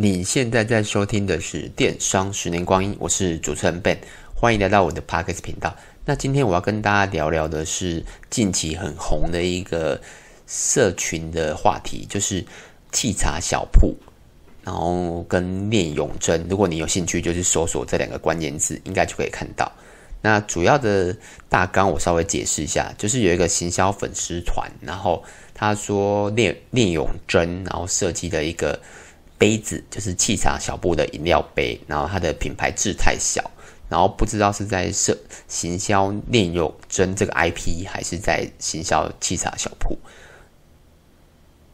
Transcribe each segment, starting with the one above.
你现在在收听的是《电商十年光阴》，我是主持人 Ben，欢迎来到我的 Podcast 频道。那今天我要跟大家聊聊的是近期很红的一个社群的话题，就是企查小铺，然后跟聂永真。如果你有兴趣，就是搜索这两个关键字，应该就可以看到。那主要的大纲我稍微解释一下，就是有一个行销粉丝团，然后他说聂聂永真，然后设计的一个。杯子就是气茶小铺的饮料杯，然后它的品牌字太小，然后不知道是在设行销聂永真这个 IP，还是在行销气茶小铺。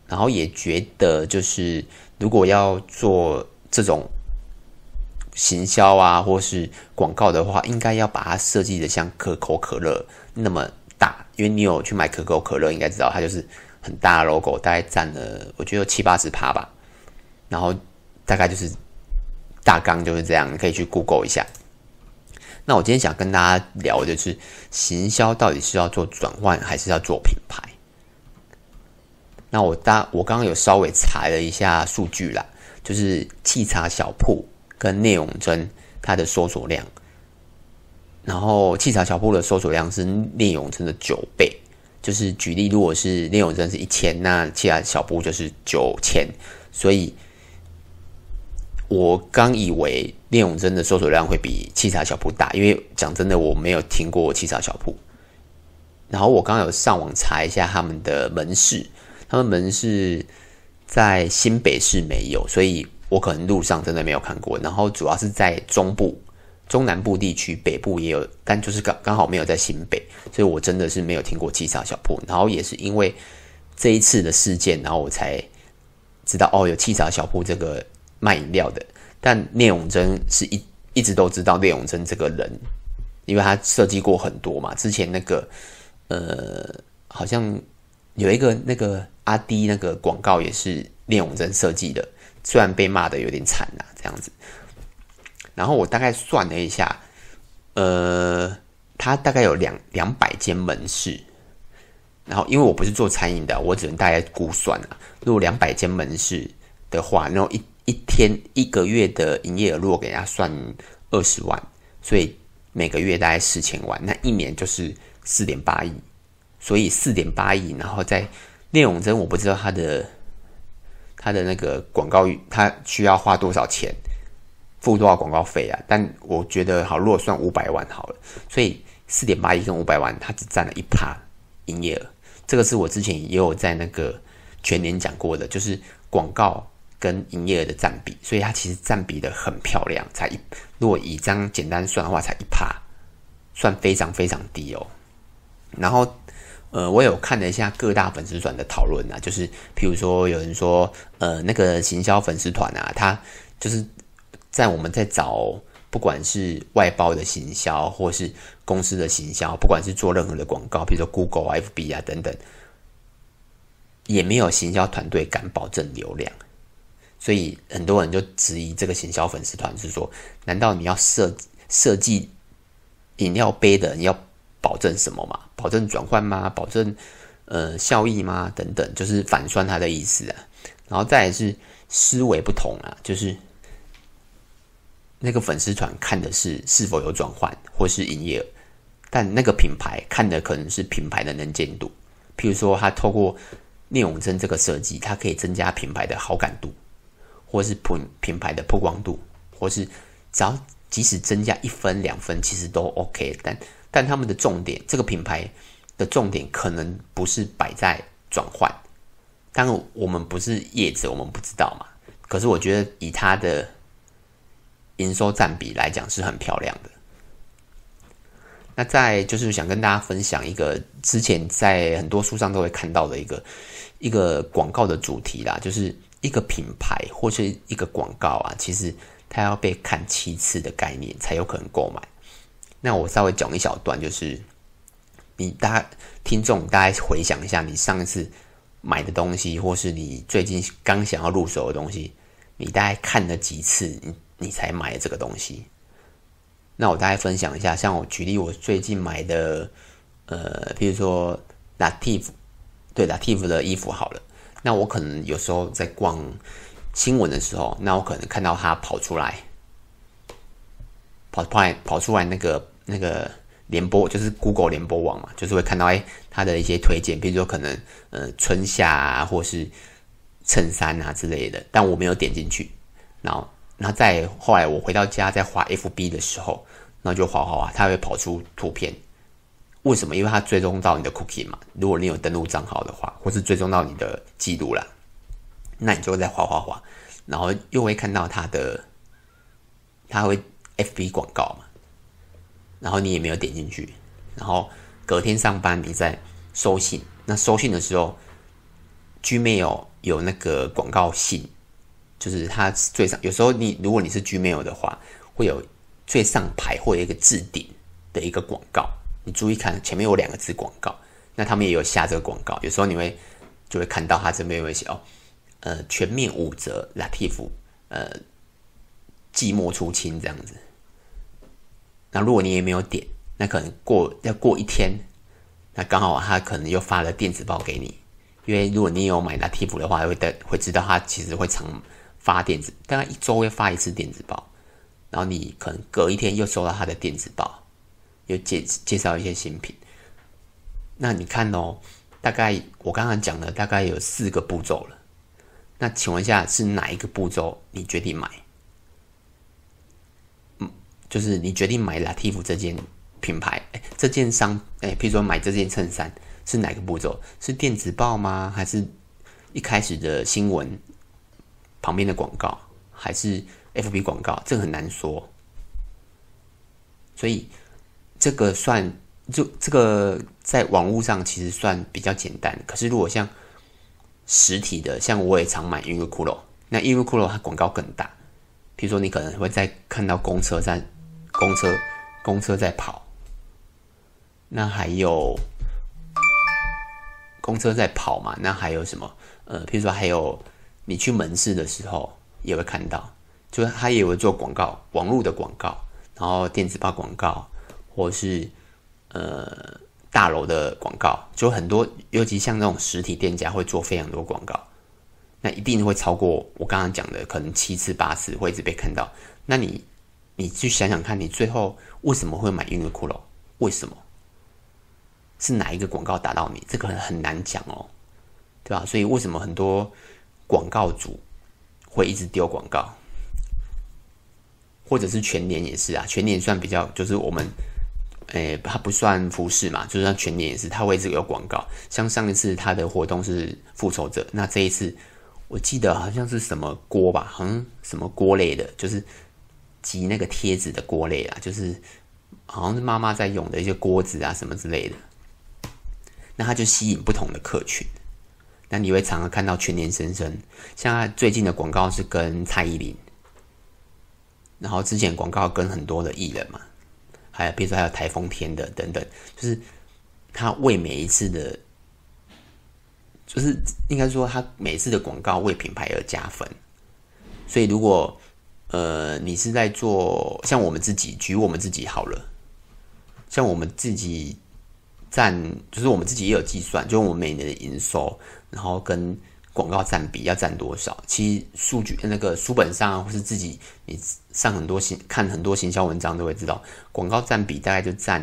然后也觉得就是如果要做这种行销啊，或是广告的话，应该要把它设计的像可口可乐那么大，因为你有去买可口可乐，应该知道它就是很大的 logo，大概占了我觉得七八十趴吧。然后大概就是大纲就是这样，你可以去 Google 一下。那我今天想跟大家聊的就是行销到底是要做转换还是要做品牌？那我大我刚刚有稍微查了一下数据啦，就是气茶小铺跟聂永真它的搜索量，然后气查小铺的搜索量是聂永真的九倍。就是举例，如果是聂永真是一千，那企查小铺就是九千，所以。我刚以为聂永真的搜索量会比企查小铺大，因为讲真的，我没有听过企查小铺。然后我刚有上网查一下他们的门市，他们门市在新北市没有，所以我可能路上真的没有看过。然后主要是在中部、中南部地区，北部也有，但就是刚刚好没有在新北，所以我真的是没有听过企查小铺。然后也是因为这一次的事件，然后我才知道哦，有企查小铺这个。卖饮料的，但聂永真是一一直都知道聂永真这个人，因为他设计过很多嘛。之前那个呃，好像有一个那个阿滴那个广告也是聂永真设计的，虽然被骂的有点惨呐，这样子。然后我大概算了一下，呃，他大概有两两百间门市，然后因为我不是做餐饮的，我只能大概估算啊，如果两百间门市的话，然后一。一天一个月的营业额，如果给人家算二十万，所以每个月大概四千万，那一年就是四点八亿，所以四点八亿，然后在聂永真，我不知道他的他的那个广告，他需要花多少钱，付多少广告费啊？但我觉得好，如果算五百万好了，所以四点八亿跟五百万，他只占了一趴营业额，这个是我之前也有在那个全年讲过的，就是广告。跟营业额的占比，所以它其实占比的很漂亮，才一，如果以这样简单算的话，才一趴，算非常非常低哦。然后，呃，我有看了一下各大粉丝团的讨论啊，就是譬如说有人说，呃，那个行销粉丝团啊，他就是在我们在找，不管是外包的行销，或是公司的行销，不管是做任何的广告，比如说 Google、FB 啊等等，也没有行销团队敢保证流量。所以很多人就质疑这个行销粉丝团是说，难道你要设设计饮料杯的，你要保证什么吗？保证转换吗？保证呃效益吗？等等，就是反酸他的意思啊。然后再来是思维不同啊，就是那个粉丝团看的是是否有转换或是营业额，但那个品牌看的可能是品牌的能见度。譬如说，他透过聂永真这个设计，它可以增加品牌的好感度。或是品品牌的曝光度，或是只要即使增加一分两分，其实都 OK。但但他们的重点，这个品牌的重点可能不是摆在转换。当然，我们不是业者，我们不知道嘛。可是我觉得以它的营收占比来讲，是很漂亮的。那再就是想跟大家分享一个之前在很多书上都会看到的一个一个广告的主题啦，就是。一个品牌或是一个广告啊，其实它要被看七次的概念才有可能购买。那我稍微讲一小段，就是你大家听众大家回想一下，你上一次买的东西，或是你最近刚想要入手的东西，你大概看了几次，你你才买了这个东西？那我大概分享一下，像我举例，我最近买的，呃，比如说 Latif，对 Latif 的衣服好了。那我可能有时候在逛新闻的时候，那我可能看到他跑出来，跑出来跑出来那个那个联播，就是 Google 联播网嘛，就是会看到哎他的一些推荐，比如说可能呃春夏啊，或是衬衫啊之类的，但我没有点进去。然后，然后再后来我回到家再滑 FB 的时候，那就滑滑滑，它会跑出图片。为什么？因为它追踪到你的 cookie 嘛。如果你有登录账号的话，或是追踪到你的记录啦，那你就会在滑滑滑，然后又会看到它的，它会 FB 广告嘛。然后你也没有点进去，然后隔天上班你在收信，那收信的时候，Gmail 有，那个广告信，就是它最上。有时候你如果你是 Gmail 的话，会有最上排或者一个置顶的一个广告。你注意看，前面有两个字广告，那他们也有下这个广告。有时候你会就会看到他这边会写哦，呃，全面五折，Lativ，呃，季末出清这样子。那如果你也没有点，那可能过要过一天，那刚好他可能又发了电子报给你，因为如果你有买 Lativ 的话，会的会知道他其实会常发电子，大概一周会发一次电子报，然后你可能隔一天又收到他的电子报。有介介绍一些新品，那你看哦，大概我刚刚讲的大概有四个步骤了。那请问一下，是哪一个步骤你决定买？嗯，就是你决定买 Latif 这件品牌，哎，这件商，哎，譬如说买这件衬衫是哪个步骤？是电子报吗？还是一开始的新闻旁边的广告？还是 FB 广告？这个很难说，所以。这个算就这个在网络上其实算比较简单，可是如果像实体的，像我也常买 Uniqlo，那 Uniqlo 它广告更大。比如说你可能会在看到公车站、公车、公车在跑，那还有公车在跑嘛？那还有什么？呃，比如说还有你去门市的时候也会看到，就是它也会做广告，网络的广告，然后电子报广告。或是呃大楼的广告，就很多，尤其像那种实体店家会做非常多广告，那一定会超过我刚刚讲的可能七次八次会一直被看到。那你你去想想看，你最后为什么会买 Uniqlo？为什么？是哪一个广告打到你？这个很难讲哦，对吧？所以为什么很多广告主会一直丢广告，或者是全年也是啊？全年算比较就是我们。诶，它不算服饰嘛，就是像全年也是，它会这个有广告。像上一次它的活动是复仇者，那这一次我记得好像是什么锅吧，好像什么锅类的，就是集那个贴纸的锅类啊，就是好像是妈妈在用的一些锅子啊什么之类的。那它就吸引不同的客群。那你会常常看到全年生生，像他最近的广告是跟蔡依林，然后之前广告跟很多的艺人嘛。还有，比如说还有台风天的等等，就是他为每一次的，就是应该说他每次的广告为品牌而加分。所以如果呃你是在做像我们自己举我们自己好了，像我们自己占，就是我们自己也有计算，就我们每年的营收，然后跟。广告占比要占多少？其实数据那个书本上，或是自己你上很多行看很多行销文章都会知道，广告占比大概就占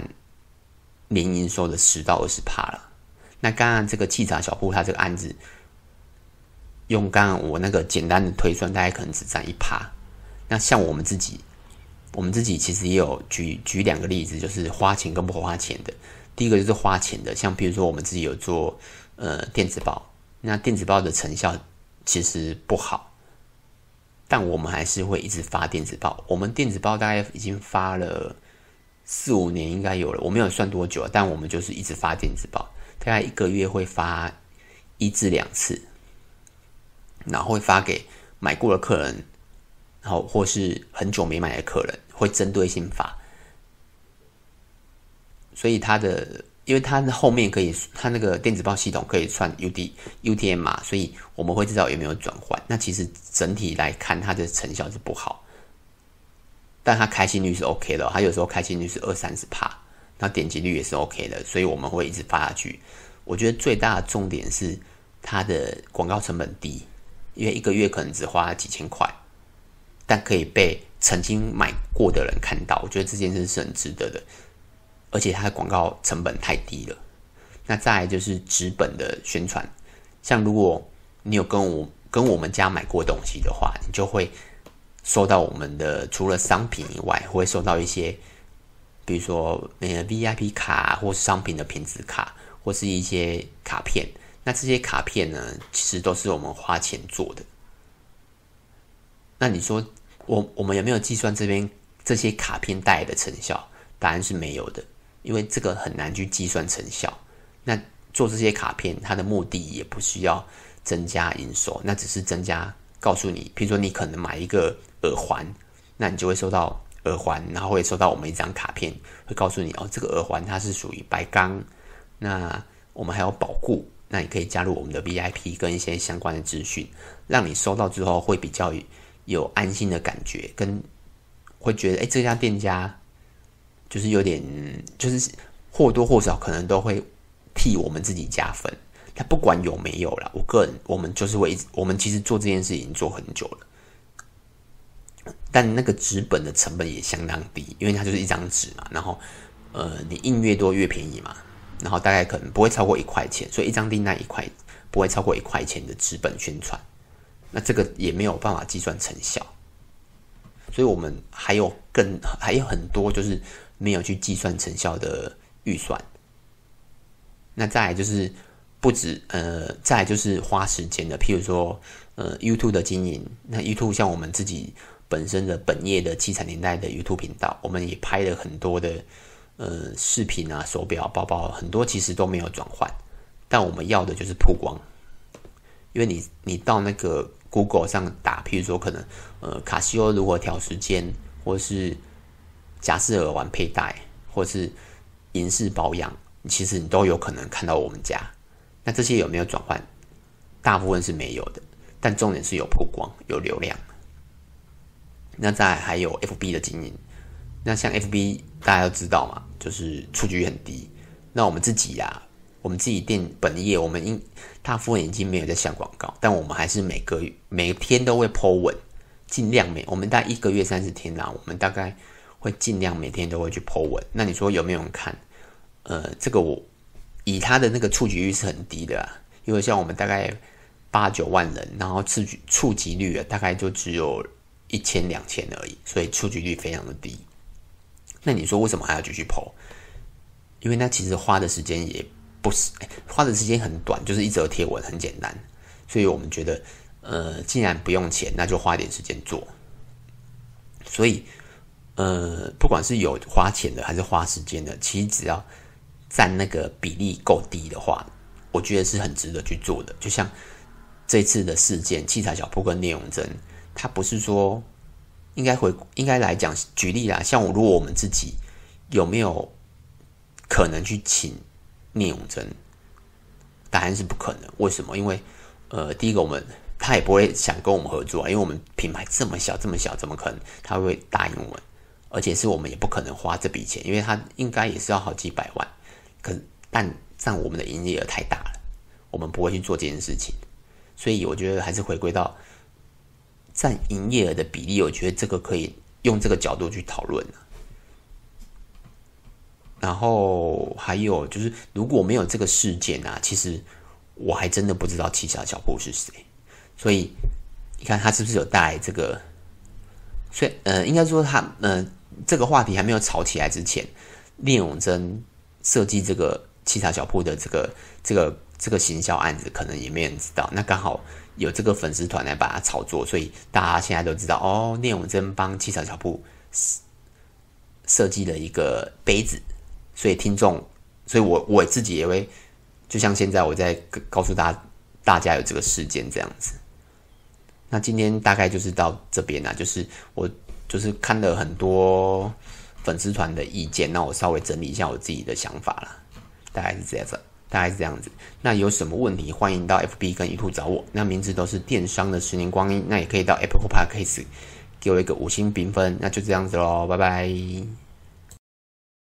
年营收的十到二十趴了。那刚刚这个气炸小铺，它这个案子，用刚刚我那个简单的推算，大概可能只占一趴。那像我们自己，我们自己其实也有举举两个例子，就是花钱跟不花钱的。第一个就是花钱的，像比如说我们自己有做呃电子报。那电子报的成效其实不好，但我们还是会一直发电子报。我们电子报大概已经发了四五年，应该有了。我没有算多久，但我们就是一直发电子报，大概一个月会发一至两次，然后会发给买过的客人，然后或是很久没买的客人，会针对性发。所以它的。因为它的后面可以，它那个电子报系统可以算 UD UTM 码，所以我们会知道有没有转换。那其实整体来看，它的成效是不好，但它开心率是 OK 的。它有时候开心率是二三十帕，那点击率也是 OK 的，所以我们会一直发下去。我觉得最大的重点是它的广告成本低，因为一个月可能只花几千块，但可以被曾经买过的人看到，我觉得这件事是很值得的，而且它的广告成本太低了。那再来就是纸本的宣传，像如果你有跟我跟我们家买过东西的话，你就会收到我们的除了商品以外，会收到一些。比如说，呃，VIP 卡或商品的品质卡，或是一些卡片。那这些卡片呢，其实都是我们花钱做的。那你说，我我们有没有计算这边这些卡片带来的成效？答案是没有的，因为这个很难去计算成效。那做这些卡片，它的目的也不需要增加营收，那只是增加告诉你，比如说你可能买一个耳环，那你就会收到。耳环，然后会收到我们一张卡片，会告诉你哦，这个耳环它是属于白钢。那我们还有保固，那你可以加入我们的 VIP 跟一些相关的资讯，让你收到之后会比较有安心的感觉，跟会觉得哎，这家店家就是有点，就是或多或少可能都会替我们自己加分。他不管有没有啦，我个人我们就是会，我们其实做这件事已经做很久了。但那个纸本的成本也相当低，因为它就是一张纸嘛。然后，呃，你印越多越便宜嘛。然后大概可能不会超过一块钱，所以一张订单一块不会超过一块钱的纸本宣传。那这个也没有办法计算成效，所以我们还有更还有很多就是没有去计算成效的预算。那再来就是不止呃，再来就是花时间的，譬如说呃，YouTube 的经营。那 YouTube 像我们自己。本身的本业的七彩年代的 YouTube 频道，我们也拍了很多的呃视频啊、手表、包包，很多其实都没有转换，但我们要的就是曝光。因为你你到那个 Google 上打，譬如说可能呃卡西欧如何调时间，或是夹式耳环佩戴，或是银饰保养，其实你都有可能看到我们家。那这些有没有转换？大部分是没有的，但重点是有曝光、有流量。那再还有 FB 的经营，那像 FB 大家都知道嘛，就是触及率很低。那我们自己呀、我们自己店本业，我们应大部分已经没有在下广告，但我们还是每个月每天都会 po 文，尽量每我们大概一个月三十天啦，我们大概会尽量每天都会去 po 文。那你说有没有人看？呃，这个我以他的那个触及率是很低的啦，因为像我们大概八九万人，然后触及触及率啊，大概就只有。一千两千而已，所以触及率非常的低。那你说为什么还要继续 po？因为那其实花的时间也不是，花的时间很短，就是一则贴文很简单。所以我们觉得，呃，既然不用钱，那就花点时间做。所以，呃，不管是有花钱的还是花时间的，其实只要占那个比例够低的话，我觉得是很值得去做的。就像这次的事件，器材小铺跟聂永真。他不是说应该回应该来讲举例啦，像我如果我们自己有没有可能去请聂永真？答案是不可能。为什么？因为呃，第一个我们他也不会想跟我们合作啊，因为我们品牌这么小这么小，怎么可能他会答应我们？而且是我们也不可能花这笔钱，因为他应该也是要好几百万。可但占我们的营业额太大了，我们不会去做这件事情。所以我觉得还是回归到。占营业额的比例，我觉得这个可以用这个角度去讨论。然后还有就是，如果没有这个事件啊，其实我还真的不知道七小小铺是谁。所以你看他是不是有带这个？所以呃，应该说他呃，这个话题还没有炒起来之前，聂永真设计这个七彩小铺的这个这个这个行销案子，可能也没人知道。那刚好。有这个粉丝团来把它炒作，所以大家现在都知道哦。聂永真帮七彩小铺设计了一个杯子，所以听众，所以我我自己也会，就像现在我在告诉大家，大家有这个事件这样子。那今天大概就是到这边啦，就是我就是看了很多粉丝团的意见，那我稍微整理一下我自己的想法了，大概是这样子。大概是这样子，那有什么问题欢迎到 FB 跟 YouTube 找我，那名字都是电商的十年光阴，那也可以到 Apple Podcast 给我一个五星评分，那就这样子喽，拜拜。